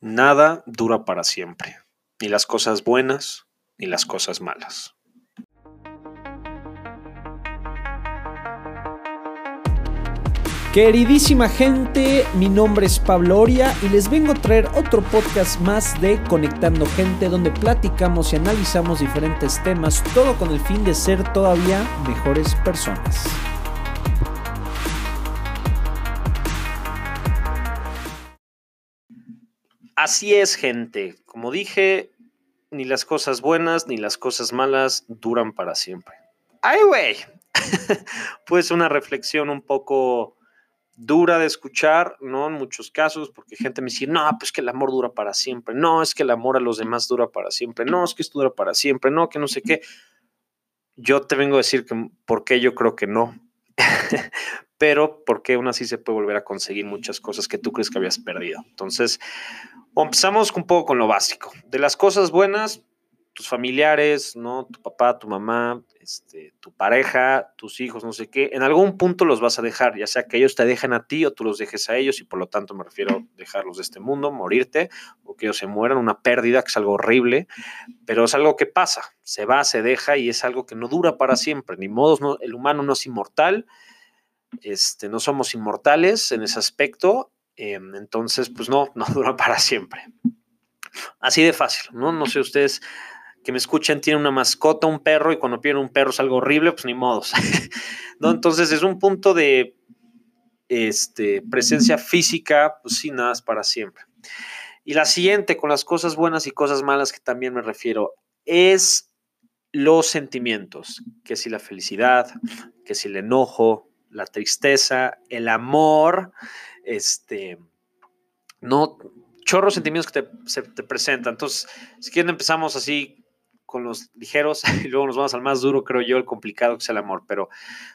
Nada dura para siempre, ni las cosas buenas ni las cosas malas. Queridísima gente, mi nombre es Pablo Oria y les vengo a traer otro podcast más de Conectando Gente donde platicamos y analizamos diferentes temas, todo con el fin de ser todavía mejores personas. Así es, gente. Como dije, ni las cosas buenas ni las cosas malas duran para siempre. ¡Ay, güey! pues una reflexión un poco dura de escuchar, ¿no? En muchos casos, porque gente me dice, no, pues que el amor dura para siempre, no, es que el amor a los demás dura para siempre, no, es que esto dura para siempre, no, que no sé qué. Yo te vengo a decir que por qué yo creo que no. pero porque aún así se puede volver a conseguir muchas cosas que tú crees que habías perdido. Entonces, empezamos un poco con lo básico. De las cosas buenas, tus familiares, ¿no? Tu papá, tu mamá, este, tu pareja, tus hijos, no sé qué, en algún punto los vas a dejar, ya sea que ellos te dejen a ti o tú los dejes a ellos, y por lo tanto me refiero dejarlos de este mundo, morirte, o que ellos se mueran, una pérdida, que es algo horrible, pero es algo que pasa, se va, se deja y es algo que no dura para siempre, ni modos, no, el humano no es inmortal, este, no somos inmortales en ese aspecto, em, entonces, pues no, no dura para siempre. Así de fácil, ¿no? No sé, ustedes que me escuchan tienen una mascota, un perro, y cuando pierden un perro es algo horrible, pues ni modos. ¿no? Entonces, es un punto de este, presencia física, pues sí, nada es para siempre. Y la siguiente, con las cosas buenas y cosas malas que también me refiero, es los sentimientos, que si la felicidad, que si el enojo, la tristeza, el amor, este, no, chorros sentimientos que te, se te presentan. Entonces, si quieren empezamos así con los ligeros y luego nos vamos al más duro, creo yo, el complicado que es el amor, pero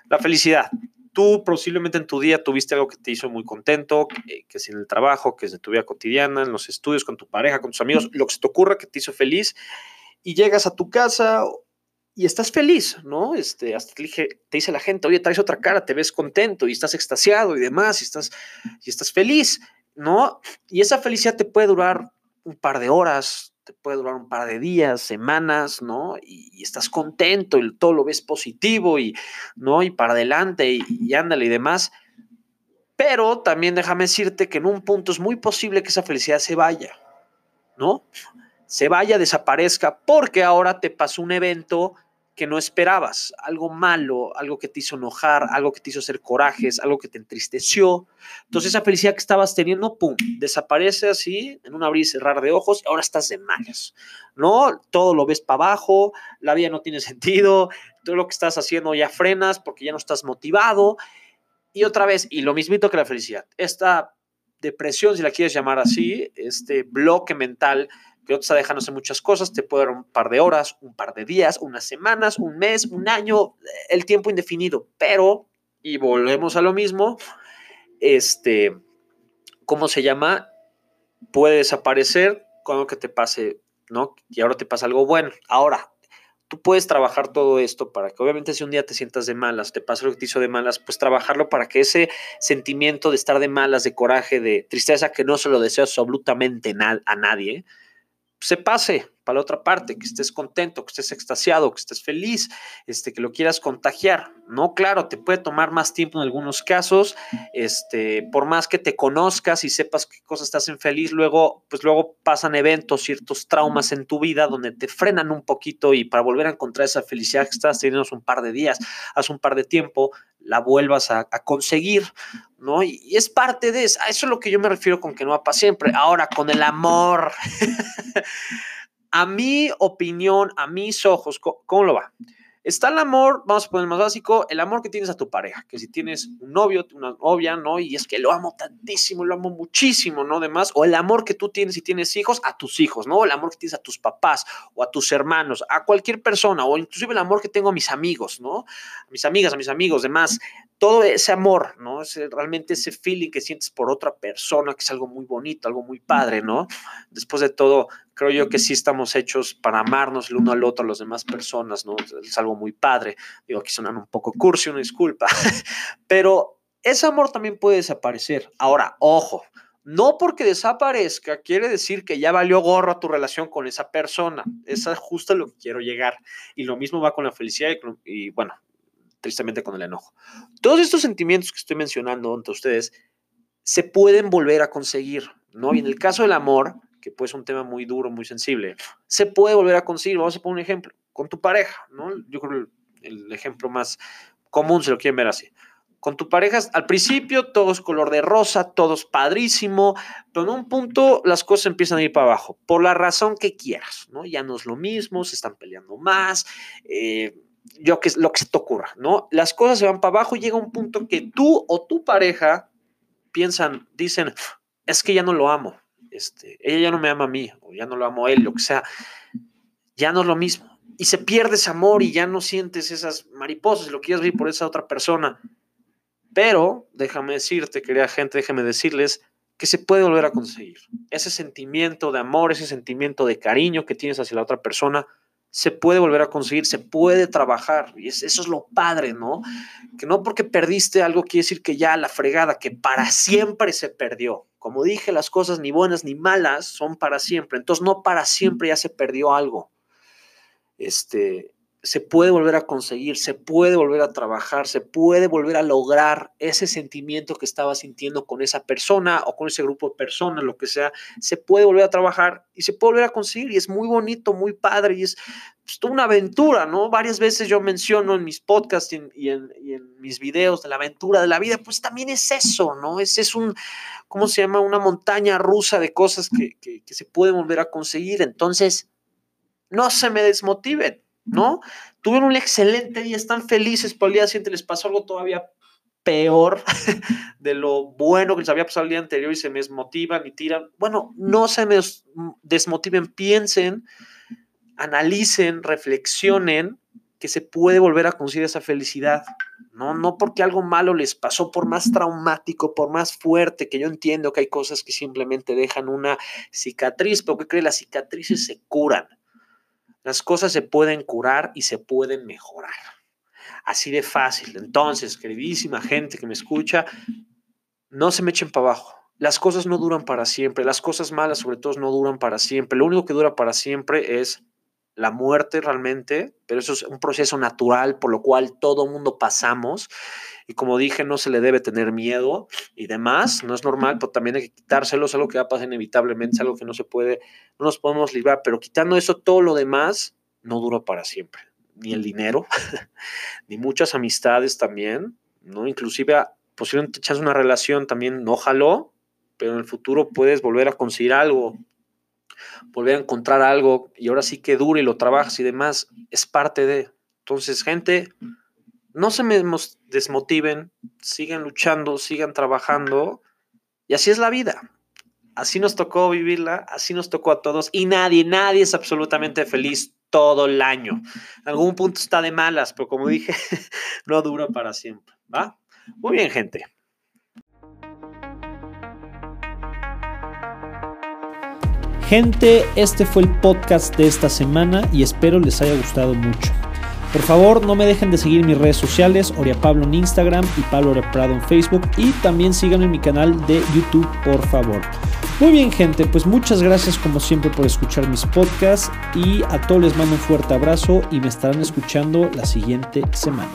la felicidad. Tú posiblemente en tu día tuviste algo que te hizo muy contento, que, que es en el trabajo, que es de tu vida cotidiana, en los estudios, con tu pareja, con tus amigos, lo que se te ocurra que te hizo feliz y llegas a tu casa y estás feliz, ¿no? Este, hasta te, dije, te dice la gente, oye, traes otra cara, te ves contento y estás extasiado y demás, y estás, y estás feliz, ¿no? Y esa felicidad te puede durar un par de horas, te puede durar un par de días, semanas, ¿no? Y, estás contento y todo lo ves positivo y, ¿no? Y para adelante y, y ándale y demás. Pero también déjame decirte que en un punto es muy posible que esa felicidad se vaya, ¿no? Se vaya, desaparezca, porque ahora te pasó un evento que no esperabas, algo malo, algo que te hizo enojar, algo que te hizo hacer corajes, algo que te entristeció. Entonces esa felicidad que estabas teniendo, ¡pum!, desaparece así en un abrir y cerrar de ojos y ahora estás de malas, ¿no? Todo lo ves para abajo, la vida no tiene sentido, todo lo que estás haciendo ya frenas porque ya no estás motivado. Y otra vez, y lo mismito que la felicidad, esta depresión, si la quieres llamar así, este bloque mental está dejando hacer muchas cosas, te puede dar un par de horas, un par de días, unas semanas, un mes, un año, el tiempo indefinido, pero, y volvemos a lo mismo, este, ¿cómo se llama? Puede desaparecer cuando que te pase, ¿no? Y ahora te pasa algo bueno. Ahora, tú puedes trabajar todo esto para que obviamente si un día te sientas de malas, te pasa lo que te hizo de malas, pues trabajarlo para que ese sentimiento de estar de malas, de coraje, de tristeza, que no se lo deseo absolutamente a nadie, se pase para la otra parte, que estés contento, que estés extasiado, que estés feliz, este, que lo quieras contagiar. No, claro, te puede tomar más tiempo en algunos casos, este, por más que te conozcas y sepas qué cosas te hacen feliz, luego, pues luego pasan eventos, ciertos traumas en tu vida donde te frenan un poquito y para volver a encontrar esa felicidad que estás teniendo hace un par de días, hace un par de tiempo, la vuelvas a, conseguir, ¿no? Y, es parte de eso, a eso es lo que yo me refiero con que no va para siempre. Ahora, con el amor, a mi opinión, a mis ojos, ¿cómo, lo va? Está el amor, vamos a poner más básico, el amor que tienes a tu pareja, que si tienes un novio, una novia, ¿no? Y es que lo amo tantísimo, lo amo muchísimo, ¿no? Además, o el amor que tú tienes si tienes hijos, a tus hijos, ¿no? O el amor que tienes a tus papás o a tus hermanos, a cualquier persona, o inclusive el amor que tengo a mis amigos, ¿no? A mis amigas, a mis amigos, demás todo ese amor, ¿no? Realmente ese feeling que sientes por otra persona, que es algo muy bonito, algo muy padre, ¿no? Después de todo, creo yo que sí estamos hechos para amarnos el uno al otro, a las demás personas, ¿no? Es algo muy padre. Digo, aquí suenan un poco cursi, una disculpa, pero ese amor también puede desaparecer. Ahora, ojo, No porque desaparezca quiere decir que ya valió gorro tu relación con esa persona. Esa es justo lo que quiero llegar. Y lo mismo va con la felicidad y, y bueno, tristemente con el enojo. Todos estos sentimientos que estoy mencionando ante ustedes se pueden volver a conseguir, ¿no? Y en el caso del amor, que puede ser un tema muy duro, muy sensible, se puede volver a conseguir. Vamos a poner un ejemplo, con tu pareja, ¿no? Yo creo que el, ejemplo más común, se lo quieren ver así con tu pareja, al principio todo es color de rosa, todo es padrísimo, pero en un punto las cosas empiezan a ir para abajo, por la razón que quieras, ¿no? Ya no es lo mismo, se están peleando más, eh, yo que lo que se te ocurra, ¿no? Las cosas se van para abajo y llega un punto que tú o tu pareja piensan, dicen, es que ya no lo amo, este, ella ya no me ama a mí, o ya no lo amo a él, lo que sea, ya no es lo mismo. Y se pierde ese amor y ya no sientes esas mariposas, lo quieres ver por esa otra persona. Pero déjame decirte, querida gente, déjame decirles que se puede volver a conseguir. Ese sentimiento de amor, ese sentimiento de cariño que tienes hacia la otra persona, se puede volver a conseguir, se puede trabajar. Y eso es lo padre, ¿no? Que no porque perdiste algo quiere decir que ya la fregada, que para siempre se perdió. Como dije, las cosas ni buenas ni malas son para siempre. Entonces, no para siempre ya se perdió algo. Este, se puede volver a conseguir, se puede volver a trabajar, se puede volver a lograr ese sentimiento que estaba sintiendo con esa persona o con ese grupo de personas, lo que sea, se puede volver a trabajar y se puede volver a conseguir y es muy bonito, muy padre y es pues, una aventura, ¿no? Varias veces yo menciono en mis podcasts y en, mis videos de la aventura de la vida, pues también es eso, ¿no? Es, es un, ¿cómo se llama? Una montaña rusa de cosas que, que se pueden volver a conseguir. Entonces, no se me desmotiven ¿no? Tuvieron un excelente día, están felices, pero al día siguiente les pasó algo todavía peor de lo bueno que les había pasado el día anterior y se me desmotivan y tiran. Bueno, no se me desmotiven, piensen, analicen, reflexionen que se puede volver a conseguir esa felicidad. No, no porque algo malo les pasó, por más traumático, por más fuerte, que yo entiendo que hay cosas que simplemente dejan una cicatriz, pero que cree las cicatrices se curan. Las cosas se pueden curar y se pueden mejorar. Así de fácil. Entonces, queridísima gente que me escucha, no se me echen para abajo. Las cosas no duran para siempre. Las cosas malas, sobre todo, no duran para siempre. Lo único que dura para siempre es la muerte realmente, pero eso es un proceso natural por lo cual todo mundo pasamos y como dije, no se le debe tener miedo y demás, no es normal, pero también hay que quitárselo, es algo que va a pasar inevitablemente, es algo que no se puede, no nos podemos librar, pero quitando eso, todo lo demás no dura para siempre, ni el dinero, ni muchas amistades también, ¿no? Inclusive posiblemente echas una relación también, no pero en el futuro puedes volver a conseguir algo, volver a encontrar algo y ahora sí que dure y lo trabajas y demás, es parte de. Entonces, gente, no se me desmotiven, sigan luchando, sigan trabajando y así es la vida. Así nos tocó vivirla, así nos tocó a todos y nadie, nadie es absolutamente feliz todo el año. En algún punto está de malas, pero como dije, no dura para siempre, ¿va? Muy bien, gente. Gente, este fue el podcast de esta semana y espero les haya gustado mucho. Por favor, no me dejen de seguir mis redes sociales, Oria Pablo en Instagram y Pablo Oria Prado en Facebook. Y también síganme en mi canal de YouTube, por favor. Muy bien, gente, pues muchas gracias como siempre por escuchar mis podcasts. Y a todos les mando un fuerte abrazo y me estarán escuchando la siguiente semana.